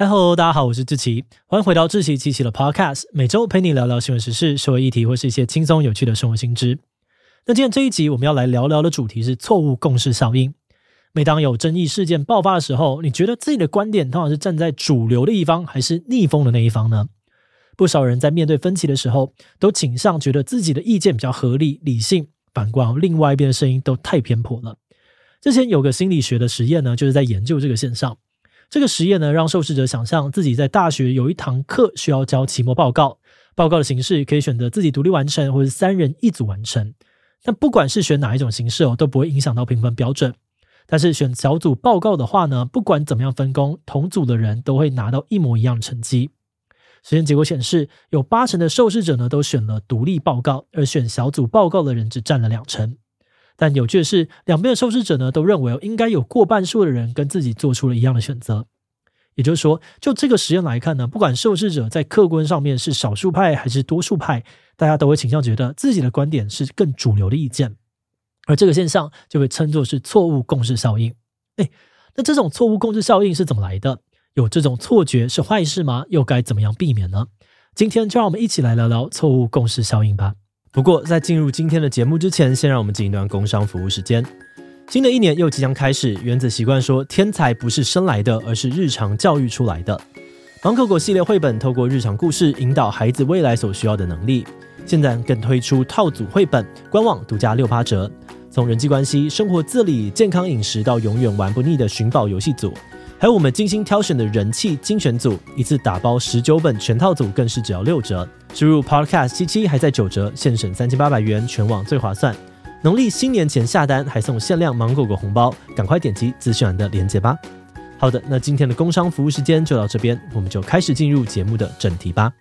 嗨喽，大家好，我是志奇，欢迎回到志祺七七的 Podcast，每周陪你聊聊新闻时事、社会议题或是一些轻松有趣的生活新知。那今天这一集我们要来聊聊的主题是错误共识效应。每当有争议事件爆发的时候，你觉得自己的观点通常是站在主流的一方，还是逆风的那一方呢？不少人在面对分歧的时候，都倾向觉得自己的意见比较合理、理性，反观另外一边的声音都太偏颇了。之前有个心理学的实验呢，就是在研究这个现象。这个实验呢，让受试者想象自己在大学有一堂课需要交期末报告，报告的形式可以选择自己独立完成，或是三人一组完成。但不管是选哪一种形式哦，都不会影响到评分标准。但是选小组报告的话呢，不管怎么样分工，同组的人都会拿到一模一样的成绩。实验结果显示，有八成的受试者呢都选了独立报告，而选小组报告的人只占了两成。但有趣的是，两边的受试者呢都认为应该有过半数的人跟自己做出了一样的选择。也就是说，就这个实验来看呢，不管受试者在客观上面是少数派还是多数派，大家都会倾向觉得自己的观点是更主流的意见。而这个现象就被称作是错误共识效应。诶，那这种错误共识效应是怎么来的？有这种错觉是坏事吗？又该怎么样避免呢？今天就让我们一起来聊聊错误共识效应吧。不过，在进入今天的节目之前，先让我们进一段工商服务时间。新的一年又即将开始，原子习惯说，天才不是生来的，而是日常教育出来的。芒果果系列绘本透过日常故事，引导孩子未来所需要的能力。现在更推出套组绘本，官网独家六八折。从人际关系、生活自理、健康饮食到永远玩不腻的寻宝游戏组。还有我们精心挑选的人气精选组，一次打包十九本全套组，更是只要六折。输入 Podcast 七七还在九折，现省三千八百元，全网最划算。农历新年前下单还送限量芒果果红包，赶快点击资讯栏的链接吧。好的，那今天的工商服务时间就到这边，我们就开始进入节目的正题吧。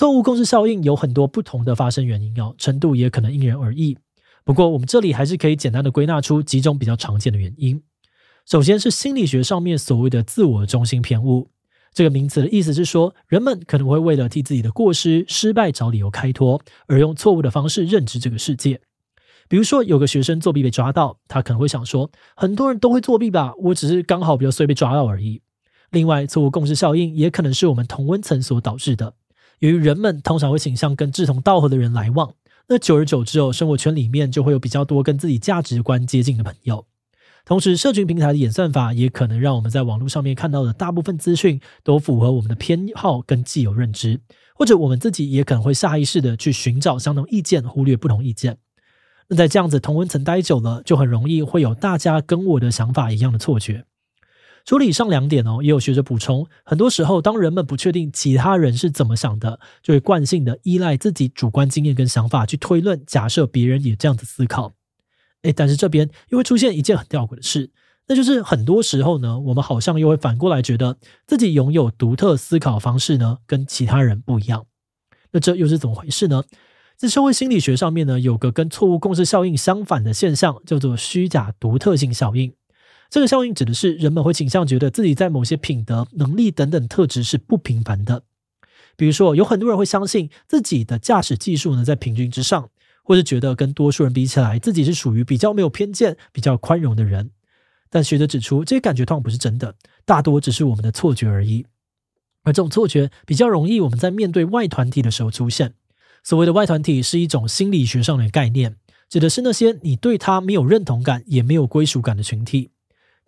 错误共识效应有很多不同的发生原因哦，程度也可能因人而异。不过我们这里还是可以简单的归纳出几种比较常见的原因。首先是心理学上面所谓的自我中心偏误，这个名词的意思是说，人们可能会为了替自己的过失、失败找理由开脱，而用错误的方式认知这个世界。比如说，有个学生作弊被抓到，他可能会想说，很多人都会作弊吧，我只是刚好比较衰被抓到而已。另外，错误共识效应也可能是我们同温层所导致的。由于人们通常会倾向跟志同道合的人来往，那久而久之哦，生活圈里面就会有比较多跟自己价值观接近的朋友。同时，社群平台的演算法也可能让我们在网络上面看到的大部分资讯都符合我们的偏好跟既有认知，或者我们自己也可能会下意识的去寻找相同意见，忽略不同意见。那在这样子同温层待久了，就很容易会有大家跟我的想法一样的错觉。除了以上两点哦，也有学者补充，很多时候当人们不确定其他人是怎么想的，就会惯性的依赖自己主观经验跟想法去推论，假设别人也这样子思考。诶，但是这边又会出现一件很吊诡的事，那就是很多时候呢，我们好像又会反过来觉得自己拥有独特思考方式呢，跟其他人不一样。那这又是怎么回事呢？在社会心理学上面呢，有个跟错误共识效应相反的现象，叫做虚假独特性效应。这个效应指的是人们会倾向觉得自己在某些品德、能力等等特质是不平凡的。比如说，有很多人会相信自己的驾驶技术呢在平均之上，或是觉得跟多数人比起来，自己是属于比较没有偏见、比较宽容的人。但学者指出，这些感觉通常不是真的，大多只是我们的错觉而已。而这种错觉比较容易我们在面对外团体的时候出现。所谓的外团体是一种心理学上的概念，指的是那些你对他没有认同感、也没有归属感的群体。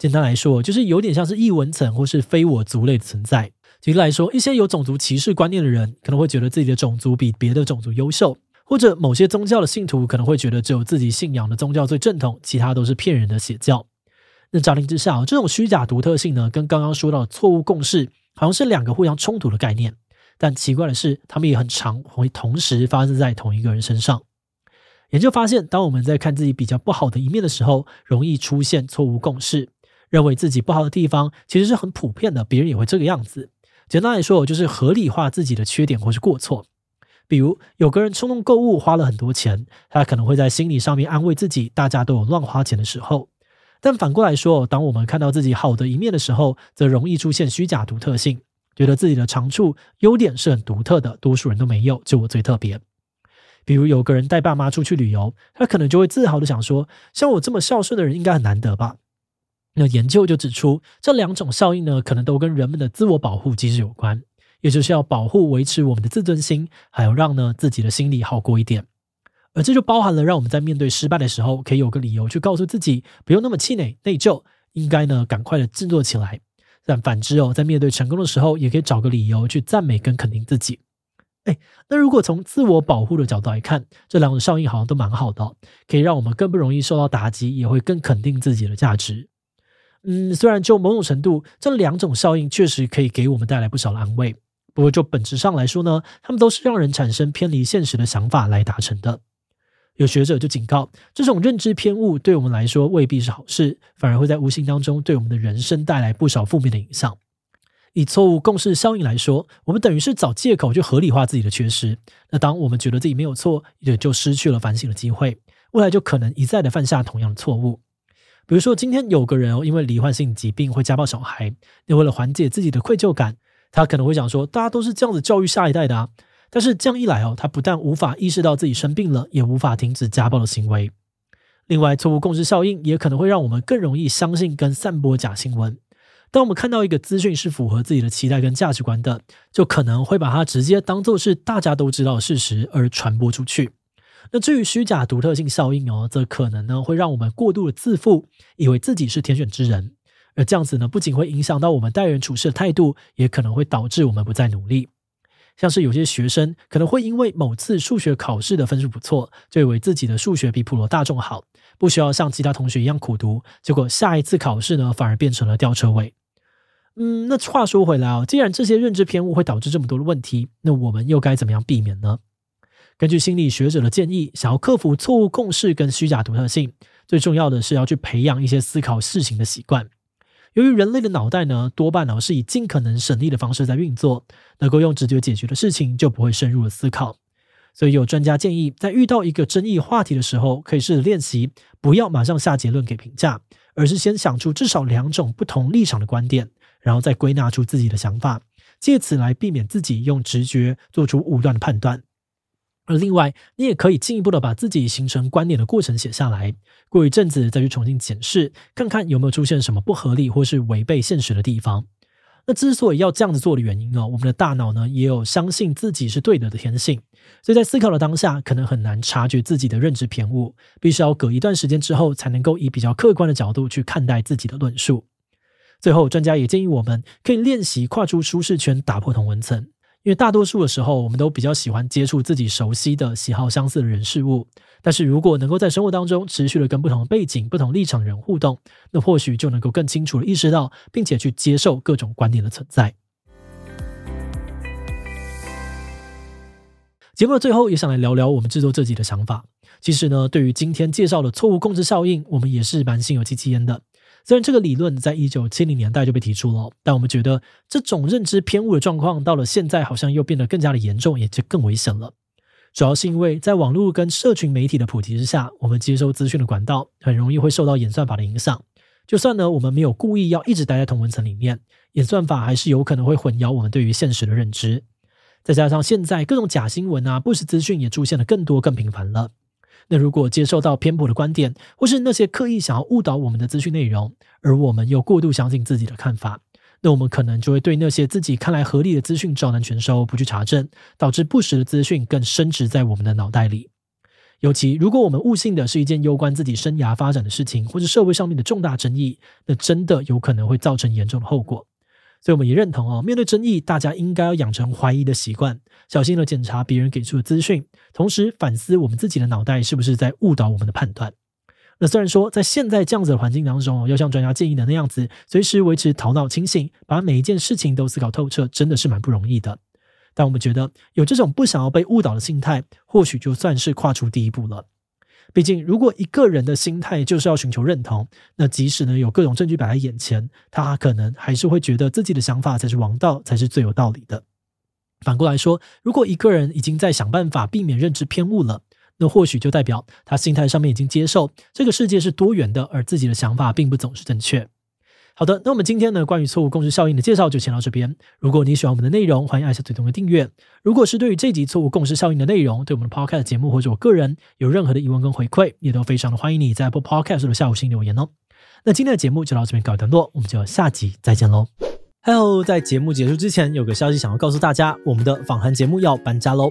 简单来说，就是有点像是异文层或是非我族类的存在。举例来说，一些有种族歧视观念的人，可能会觉得自己的种族比别的种族优秀；或者某些宗教的信徒可能会觉得只有自己信仰的宗教最正统，其他都是骗人的邪教。那乍听之下，这种虚假独特性呢，跟刚刚说到的错误共识，好像是两个互相冲突的概念。但奇怪的是，他们也很常会同时发生在同一个人身上。研究发现，当我们在看自己比较不好的一面的时候，容易出现错误共识。认为自己不好的地方其实是很普遍的，别人也会这个样子。简单来说，就是合理化自己的缺点或是过错。比如，有个人冲动购物花了很多钱，他可能会在心理上面安慰自己，大家都有乱花钱的时候。但反过来说，当我们看到自己好的一面的时候，则容易出现虚假独特性，觉得自己的长处、优点是很独特的，多数人都没有，就我最特别。比如有个人带爸妈出去旅游，他可能就会自豪的想说：“像我这么孝顺的人，应该很难得吧？”那研究就指出，这两种效应呢，可能都跟人们的自我保护机制有关，也就是要保护、维持我们的自尊心，还有让呢自己的心理好过一点。而这就包含了让我们在面对失败的时候，可以有个理由去告诉自己，不用那么气馁、内疚，应该呢赶快的振作起来。但反之哦，在面对成功的时候，也可以找个理由去赞美跟肯定自己。哎，那如果从自我保护的角度来看，这两种效应好像都蛮好的，可以让我们更不容易受到打击，也会更肯定自己的价值。嗯，虽然就某种程度，这两种效应确实可以给我们带来不少的安慰，不过就本质上来说呢，他们都是让人产生偏离现实的想法来达成的。有学者就警告，这种认知偏误对我们来说未必是好事，反而会在无形当中对我们的人生带来不少负面的影响。以错误共识效应来说，我们等于是找借口去合理化自己的缺失。那当我们觉得自己没有错，也就失去了反省的机会，未来就可能一再的犯下同样的错误。比如说，今天有个人哦因为罹患性疾病会家暴小孩，那为了缓解自己的愧疚感，他可能会想说，大家都是这样子教育下一代的啊。但是这样一来哦，他不但无法意识到自己生病了，也无法停止家暴的行为。另外，错误共识效应也可能会让我们更容易相信跟散播假新闻。当我们看到一个资讯是符合自己的期待跟价值观的，就可能会把它直接当做是大家都知道的事实而传播出去。那至于虚假独特性效应哦，则可能呢会让我们过度的自负，以为自己是天选之人，而这样子呢不仅会影响到我们待人处事的态度，也可能会导致我们不再努力。像是有些学生可能会因为某次数学考试的分数不错，就以为自己的数学比普罗大众好，不需要像其他同学一样苦读，结果下一次考试呢反而变成了吊车尾。嗯，那话说回来啊，既然这些认知偏误会导致这么多的问题，那我们又该怎么样避免呢？根据心理学者的建议，想要克服错误共识跟虚假独特性，最重要的是要去培养一些思考事情的习惯。由于人类的脑袋呢，多半呢是以尽可能省力的方式在运作，能够用直觉解决的事情就不会深入的思考。所以有专家建议，在遇到一个争议话题的时候，可以试着练习，不要马上下结论给评价，而是先想出至少两种不同立场的观点。然后再归纳出自己的想法，借此来避免自己用直觉做出武断的判断。而另外，你也可以进一步的把自己形成观点的过程写下来，过一阵子再去重新检视，看看有没有出现什么不合理或是违背现实的地方。那之所以要这样子做的原因呢，我们的大脑呢也有相信自己是对的的天性，所以在思考的当下，可能很难察觉自己的认知偏误，必须要隔一段时间之后，才能够以比较客观的角度去看待自己的论述。最后，专家也建议我们可以练习跨出舒适圈，打破同文层。因为大多数的时候，我们都比较喜欢接触自己熟悉的、喜好相似的人事物。但是如果能够在生活当中持续的跟不同背景、不同立场人互动，那或许就能够更清楚的意识到，并且去接受各种观点的存在。节目的最后，也想来聊聊我们制作这集的想法。其实呢，对于今天介绍的错误控制效应，我们也是蛮心有戚戚焉的。虽然这个理论在一九七零年代就被提出了，但我们觉得这种认知偏误的状况到了现在好像又变得更加的严重，也就更危险了。主要是因为在网络跟社群媒体的普及之下，我们接收资讯的管道很容易会受到演算法的影响。就算呢我们没有故意要一直待在同文层里面，演算法还是有可能会混淆我们对于现实的认知。再加上现在各种假新闻啊、不实资讯也出现的更多、更频繁了。那如果接受到偏颇的观点，或是那些刻意想要误导我们的资讯内容，而我们又过度相信自己的看法，那我们可能就会对那些自己看来合理的资讯照单全收，不去查证，导致不实的资讯更深植在我们的脑袋里。尤其如果我们误信的是一件攸关自己生涯发展的事情，或是社会上面的重大争议，那真的有可能会造成严重的后果。所以我们也认同哦，面对争议，大家应该要养成怀疑的习惯，小心的检查别人给出的资讯，同时反思我们自己的脑袋是不是在误导我们的判断。那虽然说在现在这样子的环境当中，要像专家建议的那样子，随时维持头脑清醒，把每一件事情都思考透彻，真的是蛮不容易的。但我们觉得有这种不想要被误导的心态，或许就算是跨出第一步了。毕竟，如果一个人的心态就是要寻求认同，那即使呢有各种证据摆在眼前，他可能还是会觉得自己的想法才是王道，才是最有道理的。反过来说，如果一个人已经在想办法避免认知偏误了，那或许就代表他心态上面已经接受这个世界是多元的，而自己的想法并不总是正确。好的，那我们今天呢，关于错误共识效应的介绍就先到这边。如果你喜欢我们的内容，欢迎按下最动的订阅。如果是对于这集错误共识效应的内容，对我们的 Podcast 节目或者我个人有任何的疑问跟回馈，也都非常的欢迎你在 Apple Podcast 的下午星留言哦。那今天的节目就到这边告一段落，我们就要下集再见喽。Hello，在节目结束之前，有个消息想要告诉大家，我们的访谈节目要搬家喽。